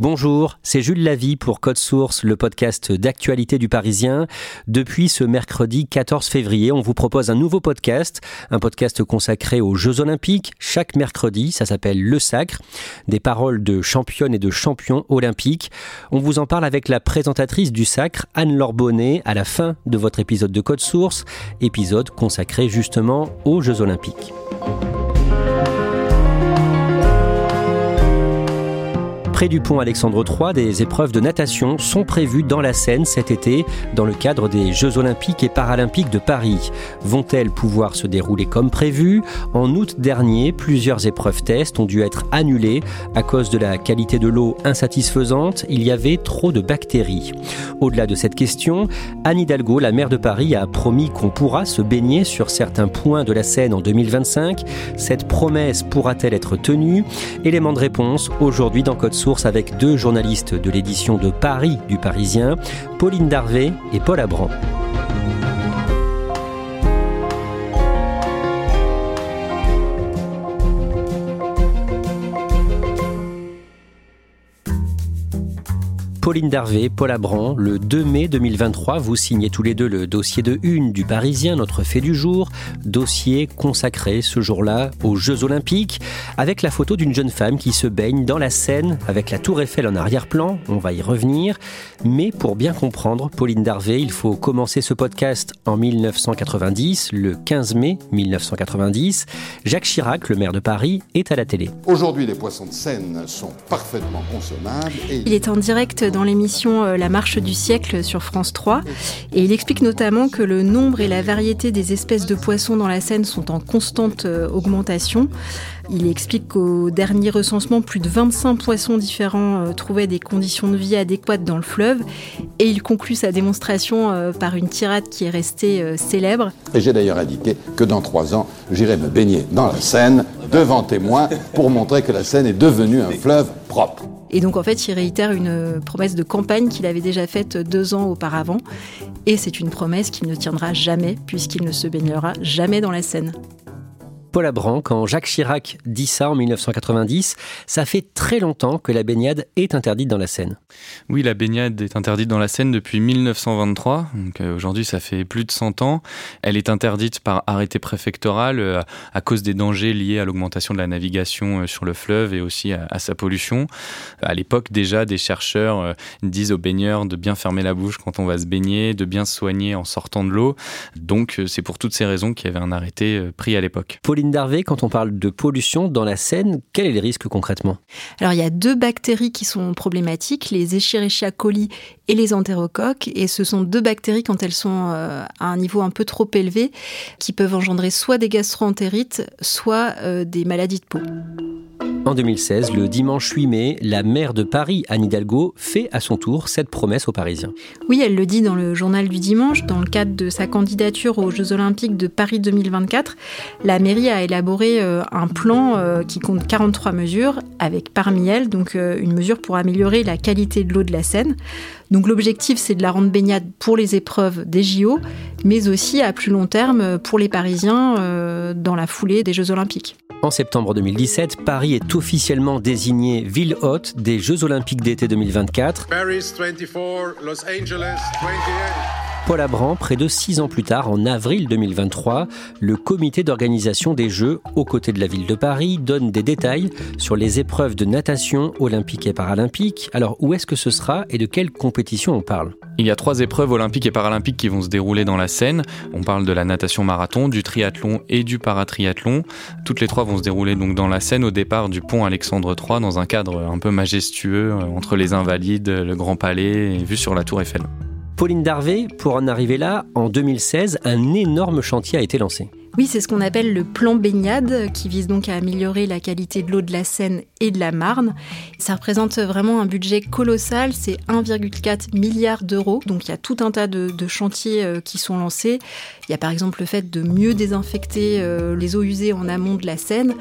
Bonjour, c'est Jules Lavie pour Code Source, le podcast d'actualité du Parisien. Depuis ce mercredi 14 février, on vous propose un nouveau podcast, un podcast consacré aux Jeux Olympiques. Chaque mercredi, ça s'appelle Le Sacre, des paroles de championnes et de champions olympiques. On vous en parle avec la présentatrice du Sacre, Anne-Laure Bonnet, à la fin de votre épisode de Code Source, épisode consacré justement aux Jeux Olympiques. Près du pont Alexandre III, des épreuves de natation sont prévues dans la Seine cet été dans le cadre des Jeux olympiques et paralympiques de Paris. Vont-elles pouvoir se dérouler comme prévu? En août dernier, plusieurs épreuves tests ont dû être annulées à cause de la qualité de l'eau insatisfaisante. Il y avait trop de bactéries. Au-delà de cette question, Anne Hidalgo, la maire de Paris, a promis qu'on pourra se baigner sur certains points de la Seine en 2025. Cette promesse pourra-t-elle être tenue? Élément de réponse aujourd'hui dans Code Source avec deux journalistes de l'édition de Paris du Parisien, Pauline Darvé et Paul Abran. Pauline Darvé, Paul Abran, le 2 mai 2023, vous signez tous les deux le dossier de une du Parisien, notre fait du jour, dossier consacré ce jour-là aux Jeux Olympiques, avec la photo d'une jeune femme qui se baigne dans la Seine avec la Tour Eiffel en arrière-plan, on va y revenir, mais pour bien comprendre Pauline Darvé, il faut commencer ce podcast en 1990, le 15 mai 1990. Jacques Chirac, le maire de Paris, est à la télé. Aujourd'hui, les poissons de Seine sont parfaitement consommables. Et... Il est en direct dans l'émission euh, La marche du siècle sur France 3 et il explique notamment que le nombre et la variété des espèces de poissons dans la Seine sont en constante euh, augmentation. Il explique qu'au dernier recensement, plus de 25 poissons différents euh, trouvaient des conditions de vie adéquates dans le fleuve. Et il conclut sa démonstration par une tirade qui est restée célèbre. Et j'ai d'ailleurs indiqué que dans trois ans, j'irai me baigner dans la Seine, devant témoins, pour montrer que la Seine est devenue un fleuve propre. Et donc en fait, il réitère une promesse de campagne qu'il avait déjà faite deux ans auparavant. Et c'est une promesse qu'il ne tiendra jamais, puisqu'il ne se baignera jamais dans la Seine. Paul Abran, quand Jacques Chirac dit ça en 1990, ça fait très longtemps que la baignade est interdite dans la Seine. Oui, la baignade est interdite dans la Seine depuis 1923, donc euh, aujourd'hui ça fait plus de 100 ans. Elle est interdite par arrêté préfectoral euh, à cause des dangers liés à l'augmentation de la navigation euh, sur le fleuve et aussi à, sa pollution. À l'époque déjà, des chercheurs disent aux baigneurs de bien fermer la bouche quand on va se baigner, de bien se soigner en sortant de l'eau. Donc c'est pour toutes ces raisons qu'il y avait un arrêté pris à l'époque. Pauline quand on parle de pollution dans la Seine, quel est le risque concrètement? Alors il y a deux bactéries qui sont problématiques, les Escherichia coli et les entérocoques. Et ce sont deux bactéries, quand elles sont euh, à un niveau un peu trop élevé, qui peuvent engendrer soit des gastroentérites, soit euh, des maladies de peau. En 2016, le dimanche 8 mai, la maire de Paris, Anne Hidalgo, fait à son tour cette promesse aux Parisiens. Oui, elle le dit dans le journal du dimanche, dans le cadre de sa candidature aux Jeux Olympiques de Paris 2024. La mairie a élaboré euh, un plan qui compte 43 mesures, avec parmi elles donc une mesure pour améliorer la qualité de l'eau de la Seine. Donc l'objectif, c'est de la rendre baignade pour les épreuves des JO, mais aussi à plus long terme pour les Parisiens dans la foulée des Jeux Olympiques. En septembre 2017, Paris est officiellement désignée ville hôte des Jeux Olympiques d'été 2024. Paris 24, Los Angeles 28. Paul Abran, près de six ans plus tard, en avril 2023, le comité d'organisation des Jeux, aux côtés de la ville de Paris, donne des détails sur les épreuves de natation olympique et paralympique. Alors, où est-ce que ce sera et de quelle compétition on parle? Il y a trois épreuves olympiques et paralympiques qui vont se dérouler dans la Seine. On parle de la natation marathon, du triathlon et du paratriathlon. Toutes les trois vont se dérouler donc dans la Seine au départ du pont Alexandre III dans un cadre un peu majestueux euh, entre les Invalides, le Grand Palais et vue sur la Tour Eiffel. Pauline Darvé, pour en arriver là, en 2016, un énorme chantier a été lancé. Oui, c'est ce qu'on appelle le plan baignade, qui vise donc à améliorer la qualité de l'eau de la Seine et de la Marne. Ça représente vraiment un budget colossal, c'est 1,4 milliard d'euros. Donc il y a tout un tas de, de, chantiers euh, qui sont lancés. Il y a par exemple le fait de mieux désinfecter euh, les eaux usées en amont de la Seine.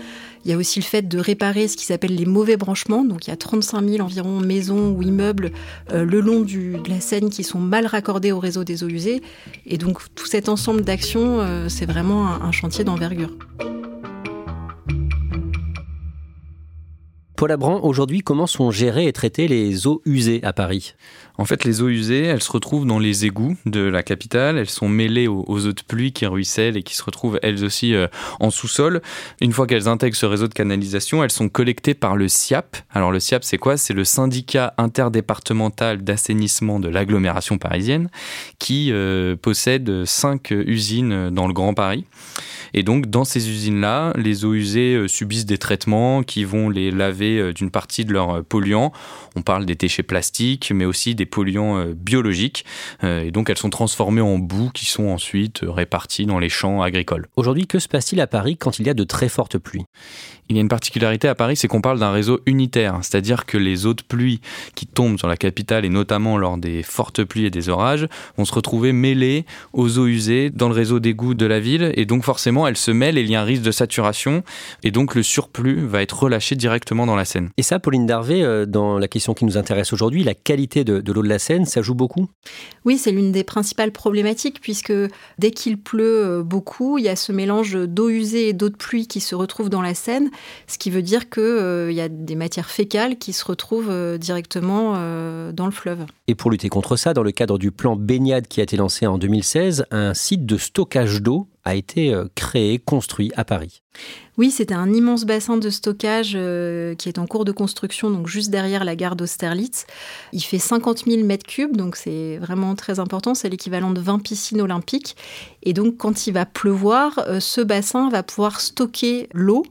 Il y a aussi le fait de réparer ce qui s'appelle les mauvais branchements. Donc il y a 35 000 environ maisons ou immeubles euh, le long de la Seine qui sont mal raccordés au réseau des eaux usées. Et donc tout cet ensemble d'actions, euh, c'est vraiment un, un chantier d'envergure. Paul Abran, aujourd'hui, comment sont gérées et traitées les eaux usées à Paris? En fait, les eaux usées, elles se retrouvent dans les égouts de la capitale. Elles sont mêlées aux, aux eaux de pluie qui ruissellent et qui se retrouvent elles aussi euh, en sous-sol. Une fois qu'elles intègrent ce réseau de canalisation, elles sont collectées par le SIAP. Alors le SIAP, c'est quoi? C'est le syndicat interdépartemental d'assainissement de l'agglomération parisienne qui euh, possède cinq usines dans le Grand Paris. Et donc, dans ces usines-là, les eaux usées euh, subissent des traitements qui vont les laver d'une partie de leurs polluants. On parle des déchets plastiques, mais aussi des polluants euh, biologiques. Et donc, elles sont transformées en boue qui sont ensuite réparties dans les champs agricoles. Aujourd'hui, que se passe-t-il à Paris quand il y a de très fortes pluies? Il y a une particularité à Paris, c'est qu'on parle d'un réseau unitaire, c'est-à-dire que les eaux de pluie qui tombent sur la capitale et notamment lors des fortes pluies et des orages vont se retrouver mêlées aux eaux usées dans le réseau d'égout de la ville et donc forcément elles se mêlent et il y a un risque de saturation et donc le surplus va être relâché directement dans la Seine. Et ça, Pauline Darvé, euh, dans la question qui nous intéresse aujourd'hui, la qualité de, de l'eau de la Seine, ça joue beaucoup? Oui, c'est l'une des principales problématiques puisque dès qu'il pleut euh, beaucoup, il y a ce mélange d'eau usée et d'eau de pluie qui se retrouve dans la Seine ce qui veut dire qu'il euh, y a des matières fécales qui se retrouvent euh, directement euh, dans le fleuve. Et pour lutter contre ça, dans le cadre du plan baignade qui a été lancé en 2016, un site de stockage d'eau a été créé, construit à Paris. Oui, c'est un immense bassin de stockage euh, qui est en cours de construction, donc juste derrière la gare d'Austerlitz. Il fait 50 000 mètres cubes, donc c'est vraiment très important. C'est l'équivalent de 20 piscines olympiques. Et donc, quand il va pleuvoir, euh, ce bassin va pouvoir stocker l'eau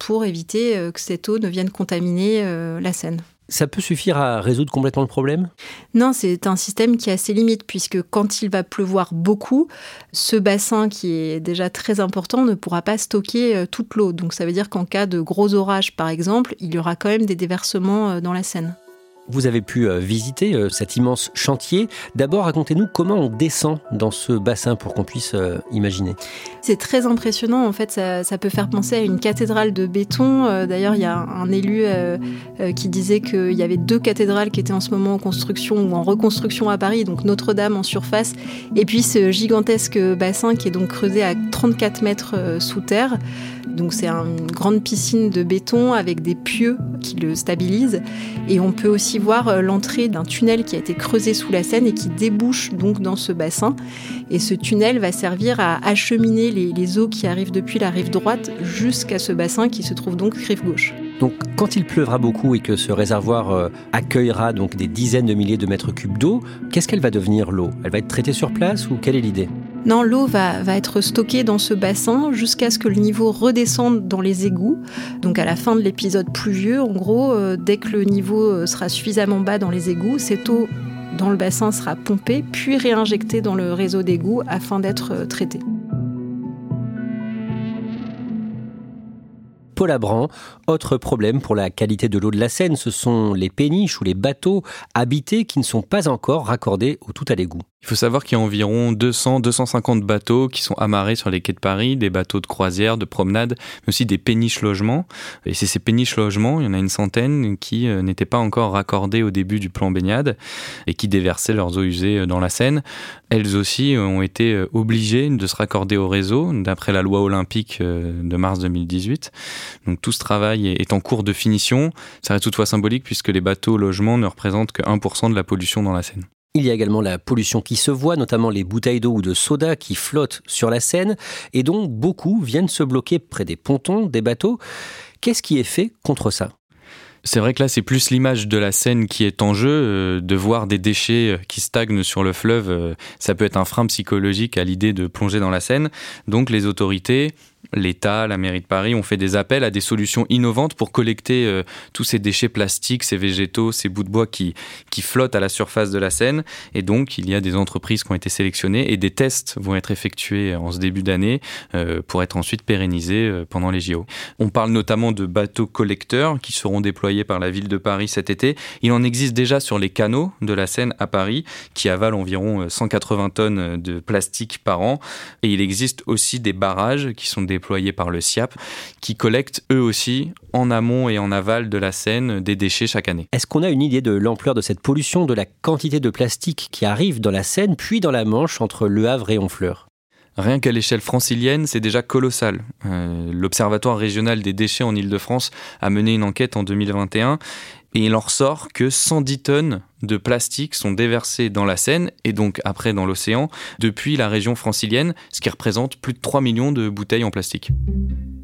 pour éviter euh, que cette eau ne vienne contaminer la Seine. Ça peut suffire à résoudre complètement le problème? Non, c'est un système qui a ses limites, puisque quand il va pleuvoir beaucoup, ce bassin qui est déjà très important ne pourra pas stocker toute l'eau. Donc ça veut dire qu'en cas de gros orages, par exemple, il y aura quand même des déversements dans la Seine. Vous avez pu visiter cet immense chantier. D'abord, racontez-nous comment on descend dans ce bassin pour qu'on puisse imaginer. C'est très impressionnant. En fait, ça, peut faire penser à une cathédrale de béton. D'ailleurs, il y a un élu euh, qui disait qu'il y avait deux cathédrales qui étaient en ce moment en construction ou en reconstruction à Paris, donc Notre-Dame en surface, et puis ce gigantesque bassin qui est donc creusé à 34 mètres sous terre. Donc c'est une grande piscine de béton avec des pieux qui le stabilisent. Et on peut aussi voir l'entrée d'un tunnel qui a été creusé sous la Seine et qui débouche donc dans ce bassin. Et ce tunnel va servir à acheminer les, les eaux qui arrivent depuis la rive droite jusqu'à ce bassin qui se trouve donc rive gauche. Donc, quand il pleuvra beaucoup et que ce réservoir euh, accueillera donc des dizaines de milliers de mètres cubes d'eau, qu'est-ce qu'elle va devenir l'eau? Elle va être traitée sur place ou quelle est l'idée? Non, l'eau va, être stockée dans ce bassin jusqu'à ce que le niveau redescende dans les égouts. Donc à la fin de l'épisode pluvieux, en gros, euh, dès que le niveau sera suffisamment bas dans les égouts, cette eau dans le bassin sera pompée puis réinjectée dans le réseau d'égouts afin d'être traitée. Paul Abran. Autre problème pour la qualité de l'eau de la Seine, ce sont les péniches ou les bateaux habités qui ne sont pas encore raccordés au tout à l'égout. Il faut savoir qu'il y a environ 200-250 bateaux qui sont amarrés sur les quais de Paris, des bateaux de croisière, de promenade, mais aussi des péniches logements. Et c'est ces péniches logements, il y en a une centaine, qui euh, n'étaient pas encore raccordées au début du plan baignade et qui déversaient leurs eaux usées dans la Seine. Elles aussi ont été euh, obligées de se raccorder au réseau, d'après la loi olympique euh, de mars 2018. Donc tout ce travail est en cours de finition. Ça reste toutefois symbolique puisque les bateaux logements ne représentent que 1% de la pollution dans la Seine. Il y a également la pollution qui se voit, notamment les bouteilles d'eau ou de soda qui flottent sur la Seine et dont beaucoup viennent se bloquer près des pontons, des bateaux. Qu'est-ce qui est fait contre ça? C'est vrai que là, c'est plus l'image de la Seine qui est en jeu. Euh, de voir des déchets euh, qui stagnent sur le fleuve, euh, ça peut être un frein psychologique à l'idée de plonger dans la Seine. Donc les autorités l'État, la mairie de Paris ont fait des appels à des solutions innovantes pour collecter euh, tous ces déchets plastiques, ces végétaux, ces bouts de bois qui, qui flottent à la surface de la Seine. Et donc, il y a des entreprises qui ont été sélectionnées et des tests vont être effectués en ce début d'année euh, pour être ensuite pérennisés euh, pendant les JO. On parle notamment de bateaux collecteurs qui seront déployés par la ville de Paris cet été. Il en existe déjà sur les canaux de la Seine à Paris qui avalent environ 180 tonnes de plastique par an. Et il existe aussi des barrages qui sont déployés par le SIAP, qui collectent eux aussi, en amont et en aval de la Seine, des déchets chaque année. Est-ce qu'on a une idée de l'ampleur de cette pollution, de la quantité de plastique qui arrive dans la Seine, puis dans la Manche entre Le Havre et Honfleur? Rien qu'à l'échelle francilienne, c'est déjà colossal. Euh, L'Observatoire régional des déchets en Ile-de-France a mené une enquête en 2021 et il en ressort que 110 tonnes de plastique sont déversées dans la Seine et donc après dans l'océan depuis la région francilienne, ce qui représente plus de 3 millions de bouteilles en plastique.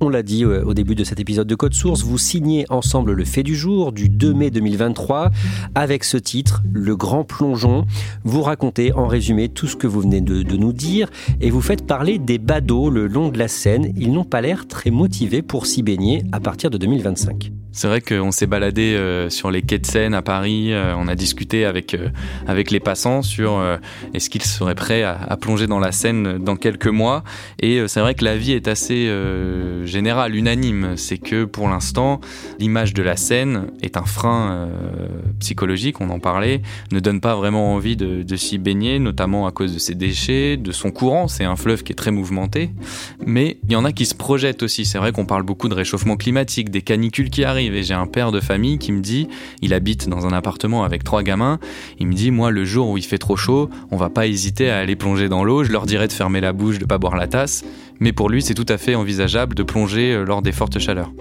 On l'a dit euh, au début de cet épisode de Code Source, vous signez ensemble le fait du jour du 2 mai 2023 avec ce titre, Le Grand Plongeon. Vous racontez en résumé tout ce que vous venez de, de nous dire et vous faites parler des badauds le long de la Seine. Ils n'ont pas l'air très motivés pour s'y baigner à partir de 2025. C'est vrai qu'on s'est baladé euh, sur les quais de Seine à Paris, euh, on a discuté avec, euh, avec les passants sur est-ce qu'ils seraient prêts à, plonger dans la Seine dans quelques mois. Et c'est vrai que la vie est assez générale, unanime. C'est que pour l'instant, l'image de la Seine est un frein psychologique, on en parlait, ne donne pas vraiment envie de s'y baigner, notamment à cause de ses déchets, de son courant. C'est un fleuve qui est très mouvementé. Mais il y en a qui se projettent aussi. C'est vrai qu'on parle beaucoup de réchauffement climatique, des canicules qui arrivent et j'ai un père de famille qui me dit, il habite dans un appartement avec trois gamins, il me dit, moi, le jour où il fait trop chaud, on va pas hésiter à aller plonger dans l'eau, je leur dirais de fermer la bouche, de pas boire la tasse, mais pour lui, c'est tout à fait envisageable de plonger euh, lors des fortes chaleurs.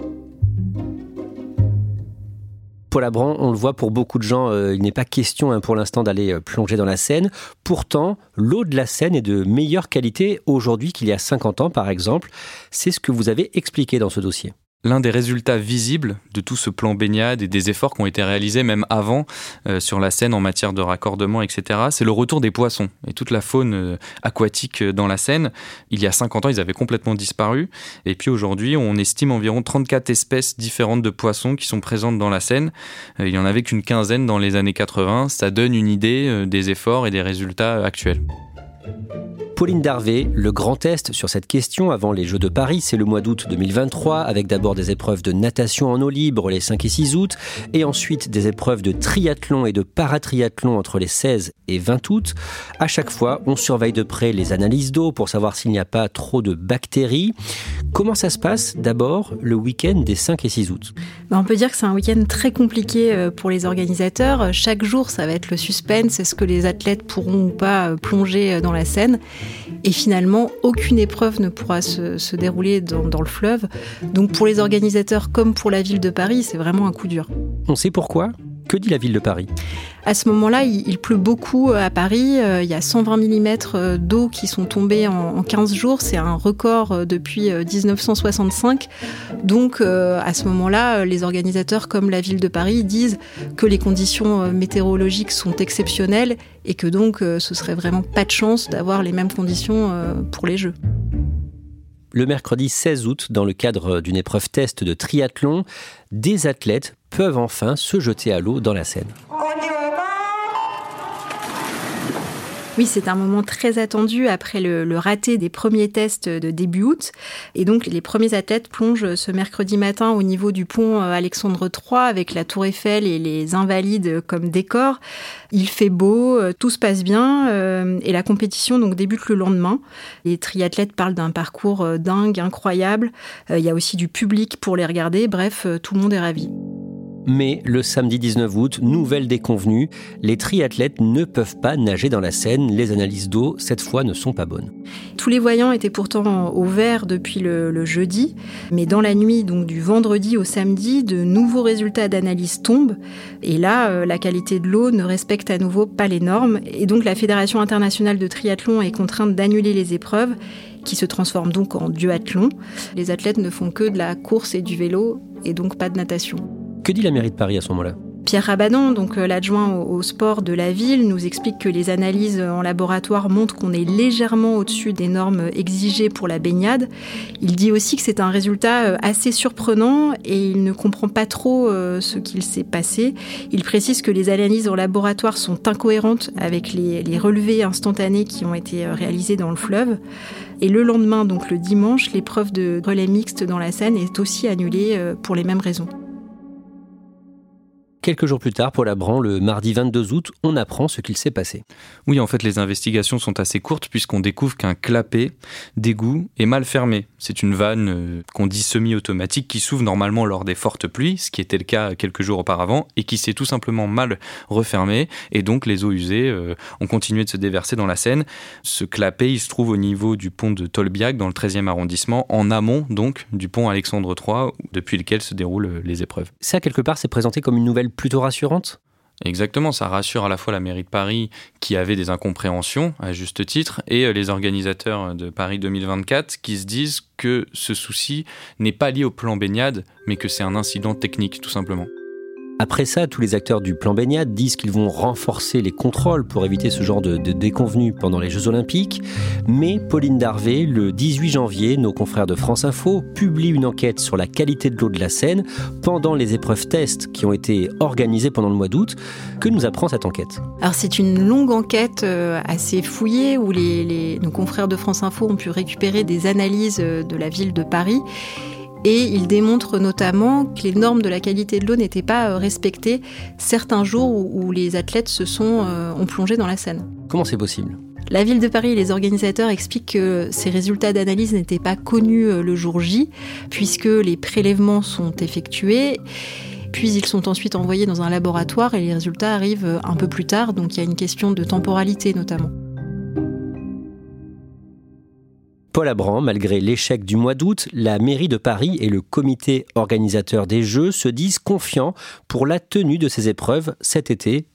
Paul Abran, on le voit pour beaucoup de gens, euh, il n'est pas question hein, pour l'instant d'aller euh, plonger dans la Seine. Pourtant, l'eau de la Seine est de meilleure qualité aujourd'hui qu'il y a 50 ans, par exemple. C'est ce que vous avez expliqué dans ce dossier l'un des résultats visibles de tout ce plan baignade et des efforts qui ont été réalisés même avant euh, sur la Seine en matière de raccordement, etc., c'est le retour des poissons et toute la faune euh, aquatique euh, dans la Seine. Il y a 50 ans, ils avaient complètement disparu. Et puis aujourd'hui, on estime environ 34 espèces différentes de poissons qui sont présentes dans la Seine. il n'y en avait qu'une quinzaine dans les années 80. Ça donne une idée des efforts et des résultats actuels. Pauline Darvé, le grand test sur cette question avant les Jeux de Paris, c'est le mois d'août 2023, avec d'abord des épreuves de natation en eau libre les 5 et 6 août, et ensuite des épreuves de triathlon et de paratriathlon entre les 16 et 20 août. À chaque fois, on surveille de près les analyses d'eau pour savoir s'il n'y a pas trop de bactéries. Comment ça se passe d'abord le week-end des 5 et 6 août? On peut dire que c'est un week-end très compliqué euh, pour les organisateurs. Chaque jour, ça va être le suspense. Est-ce que les athlètes pourront ou pas euh, plonger euh, dans la Seine et finalement, aucune épreuve ne pourra se, dérouler dans, le fleuve. Donc pour les organisateurs comme pour la ville de Paris, c'est vraiment un coup dur. On sait pourquoi? Que dit la ville de Paris? À ce moment-là, il, pleut beaucoup euh, à Paris. Euh, il y a 120 mm euh, d'eau qui sont tombés en, 15 jours. C'est un record depuis 1965. Donc, à ce moment-là, les organisateurs comme la ville de Paris disent que les conditions météorologiques sont exceptionnelles et que donc ce serait vraiment pas de chance d'avoir les mêmes conditions pour les Jeux le mercredi 16 août, dans le cadre d'une épreuve test de triathlon, des athlètes peuvent enfin se jeter à l'eau dans la Seine. Oui, c'est un moment très attendu après le, raté des premiers tests de début août. Et donc, les premiers athlètes plongent ce mercredi matin au niveau du pont euh, Alexandre III avec la Tour Eiffel et les Invalides comme décor. Il fait beau, euh, tout se passe bien euh, et la compétition donc débute le lendemain. Les triathlètes parlent d'un parcours dingue, incroyable. Il y a aussi du public pour les regarder. Bref, tout le monde est ravi. Mais le samedi 19 août, nouvelle déconvenue, les triathlètes ne peuvent pas nager dans la Seine. Les analyses d'eau, cette fois, ne sont pas bonnes. Tous les voyants étaient pourtant au vert depuis le, jeudi, mais dans la nuit du vendredi au samedi, de nouveaux résultats d'analyse tombent. Et là, euh, la qualité de l'eau ne respecte à nouveau pas les normes. Et donc la Fédération internationale de triathlon est contrainte d'annuler les épreuves qui se transforment donc en duathlon. Les athlètes ne font que de la course et du vélo et donc pas de natation. Que dit la mairie de Paris à ce moment-là? Pierre Rabadan, donc euh, l'adjoint au, sport de la ville, nous explique que les analyses en laboratoire montrent qu'on est légèrement au-dessus des normes exigées pour la baignade. Il dit aussi que c'est un résultat euh, assez surprenant et il ne comprend pas trop euh, ce qu'il s'est passé. Il précise que les analyses en laboratoire sont incohérentes avec les, les relevés instantanés qui ont été réalisés dans le fleuve. Et le lendemain, donc le dimanche, l'épreuve de relais mixte dans la Seine est aussi annulée pour les mêmes raisons. Quelques jours plus tard, Paul Abran, le mardi 22 août, on apprend ce qu'il s'est passé. Oui, en fait, les investigations sont assez courtes puisqu'on découvre qu'un clapet d'égout est mal fermé. C'est une vanne euh, qu'on dit semi-automatique qui s'ouvre normalement lors des fortes pluies, ce qui était le cas quelques jours auparavant, et qui s'est tout simplement mal refermé, et donc les eaux usées euh, ont continué de se déverser dans la Seine. Ce clapet, il se trouve au niveau du pont de Tolbiac, dans le 13e arrondissement, en amont donc du pont Alexandre III, depuis lequel se déroulent euh, les épreuves. Ça, quelque part, c'est présenté comme une nouvelle plutôt rassurante? Exactement, ça rassure à la fois la mairie de Paris qui avait des incompréhensions à juste titre et euh, les organisateurs de Paris 2024 qui se disent que ce souci n'est pas lié au plan baignade mais que c'est un incident technique tout simplement. Après ça, tous les acteurs du plan baignade disent qu'ils vont renforcer les contrôles pour éviter ce genre de, déconvenus pendant les Jeux Olympiques. Mais Pauline Darvé, le 18 janvier, nos confrères de France Info publient une enquête sur la qualité de l'eau de la Seine pendant les épreuves tests qui ont été organisées pendant le mois d'août. Que nous apprend cette enquête? Alors c'est une longue enquête euh, assez fouillée où nos confrères de France Info ont pu récupérer des analyses euh, de la ville de Paris et il démontre notamment que les normes de la qualité de l'eau n'étaient pas euh, respectées certains jours où, les athlètes se sont euh, ont plongé dans la Seine. Comment c'est possible? La ville de Paris et les organisateurs expliquent que ces résultats d'analyse n'étaient pas connus euh, le jour J, puisque les prélèvements sont effectués. Puis ils sont ensuite envoyés dans un laboratoire et les résultats arrivent un peu plus tard, donc il y a une question de temporalité notamment. Paul Abran, malgré l'échec du mois d'août, la mairie de Paris et le comité organisateur des Jeux se disent confiants pour la tenue de ces épreuves cet été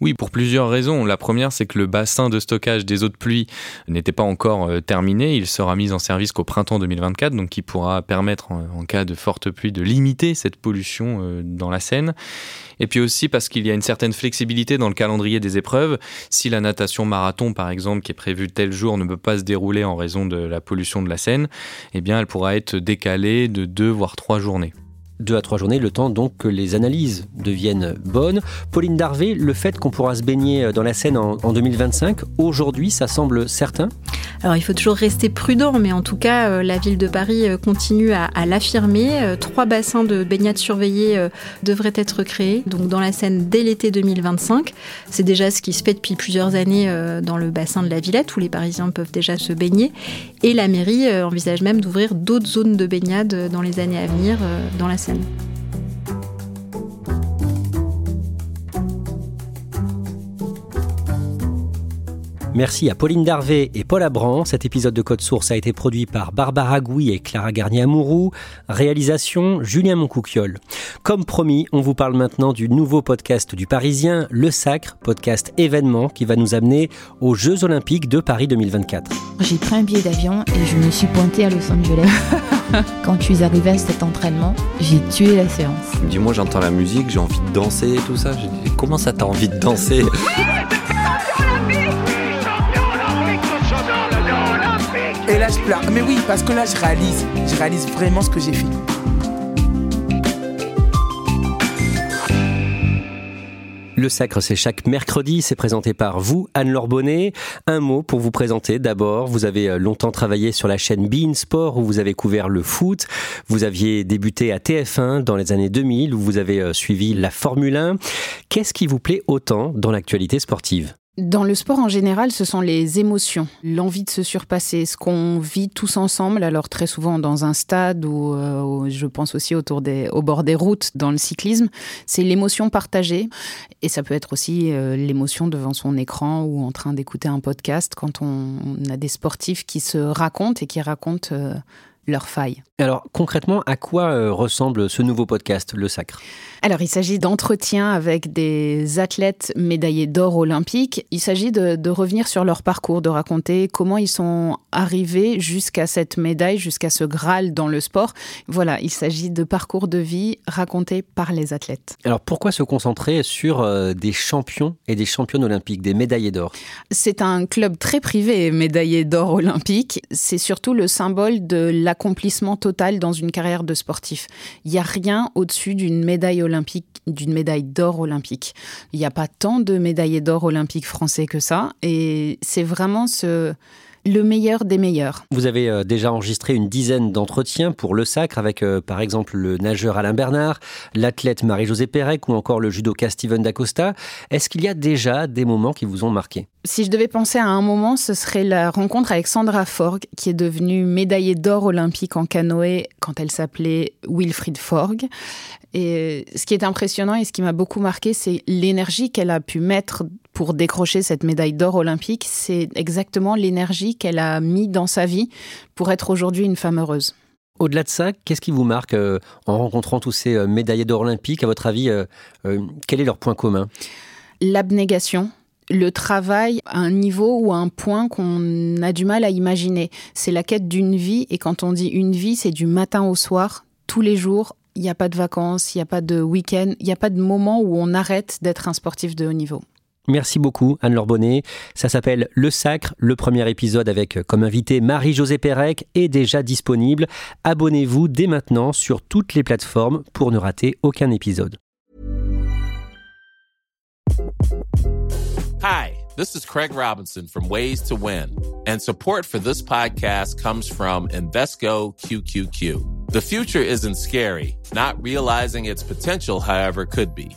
Oui, pour plusieurs raisons. La première, c'est que le bassin de stockage des eaux de pluie n'était pas encore euh, terminé. Il sera mis en service qu'au printemps 2024, donc qui pourra permettre, en, cas de forte pluie, de limiter cette pollution euh, dans la Seine. Et puis aussi parce qu'il y a une certaine flexibilité dans le calendrier des épreuves. Si la natation marathon, par exemple, qui est prévue tel jour, ne peut pas se dérouler en raison de la pollution de la Seine, eh bien, elle pourra être décalée de deux voire trois journées deux à trois journées, le temps donc que les analyses deviennent bonnes. Pauline Darvé, le fait qu'on pourra se baigner dans la Seine en, 2025, aujourd'hui, ça semble certain? Alors il faut toujours rester prudent, mais en tout cas, euh, la ville de Paris euh, continue à, l'affirmer. Euh, trois bassins de baignade surveillés devraient être créés, donc dans la Seine dès l'été 2025. C'est déjà ce qui se fait depuis plusieurs années dans le bassin de la Villette, où les Parisiens peuvent déjà se baigner. Et la mairie envisage même d'ouvrir d'autres zones de baignade dans les années à venir dans la Seine. Johnson. Merci à Pauline Darvé et Paul Abran. Cet épisode de Code Source a été produit par Barbara Gouy et Clara Garnier-Amouroux. Réalisation Julien Moncouquiol. Comme promis, on vous parle maintenant du nouveau podcast du Parisien, Le Sacre, podcast événement qui va nous amener aux Jeux Olympiques de Paris 2024. J'ai pris un billet d'avion et je me suis pointée à Los Angeles. Quand je suis arrivée à cet entraînement, j'ai tué la séance. Du moins, j'entends la musique, j'ai envie de danser et tout ça. comment ça t'as envie de danser? je pleure. Mais oui, parce que là, je réalise. Je réalise vraiment ce que j'ai fait. Le Sacre, c'est chaque mercredi, c'est présenté par vous, Anne-Laure Bonnet. Un mot pour vous présenter. D'abord, vous avez euh, longtemps travaillé sur la chaîne Bein Sport où vous avez couvert le foot. Vous aviez débuté à TF1 dans les années 2000 où vous avez euh, suivi la Formule 1. Qu'est-ce qui vous plaît autant dans l'actualité sportive? Dans le sport en général, ce sont les émotions, l'envie de se surpasser, ce qu'on vit tous ensemble, alors très souvent dans un stade ou euh, je pense aussi autour des, au bord des routes dans le cyclisme, c'est l'émotion partagée. Et ça peut être aussi euh, l'émotion devant son écran ou en train d'écouter un podcast quand on, a des sportifs qui se racontent et qui racontent euh, leurs failles. Alors concrètement, à quoi euh, ressemble ce nouveau podcast, Le Sacre? Alors il s'agit d'entretiens avec des athlètes médaillés d'or olympiques. Il s'agit de, revenir sur leur parcours, de raconter comment ils sont arrivés jusqu'à cette médaille, jusqu'à ce Graal dans le sport. Voilà, il s'agit de parcours de vie racontés par les athlètes. Alors pourquoi se concentrer sur euh, des champions et des championnes olympiques, des médaillés d'or? C'est un club très privé, médaillé d'or olympique. C'est surtout le symbole de l'accomplissement total dans une carrière de sportif. Il n'y a rien au-dessus d'une médaille olympique, d'une médaille d'or olympique. Il n'y a pas tant de médaillés d'or olympiques français que ça. Et c'est vraiment ce, le meilleur des meilleurs. Vous avez euh, déjà enregistré une dizaine d'entretiens pour le sacre avec euh, par exemple le nageur Alain Bernard, l'athlète Marie-Josée Pérec ou encore le judoka Steven Dacosta. Est-ce qu'il y a déjà des moments qui vous ont marqué? Si je devais penser à un moment, ce serait la rencontre avec Sandra Forg, qui est devenue médaillée d'or olympique en canoë quand elle s'appelait Wilfried Forg. Et ce qui est impressionnant et ce qui m'a beaucoup marqué, c'est l'énergie qu'elle a pu mettre pour décrocher cette médaille d'or olympique. C'est exactement l'énergie qu'elle a mis dans sa vie pour être aujourd'hui une femme heureuse. Au-delà de ça, qu'est-ce qui vous marque euh, en rencontrant tous ces euh, médaillés d'or olympiques? À votre avis, euh, quel est leur point commun? L'abnégation, le travail à un niveau ou à un point qu'on a du mal à imaginer. C'est la quête d'une vie, et quand on dit une vie, c'est du matin au soir, tous les jours, il n'y a pas de vacances, il n'y a pas de week-end, il n'y a pas de moment où on arrête d'être un sportif de haut niveau. Merci beaucoup Anne-Laure Bonnet. Ça s'appelle Le Sacre. Le premier épisode avec comme invité Marie-Josée Pérec est déjà disponible. Abonnez-vous dès maintenant sur toutes les plateformes pour ne rater aucun épisode. Hi, this is Craig Robinson from Ways to Win, and support for this podcast comes from Invesco QQQ. The future isn't scary. Not realizing its potential, however, could be.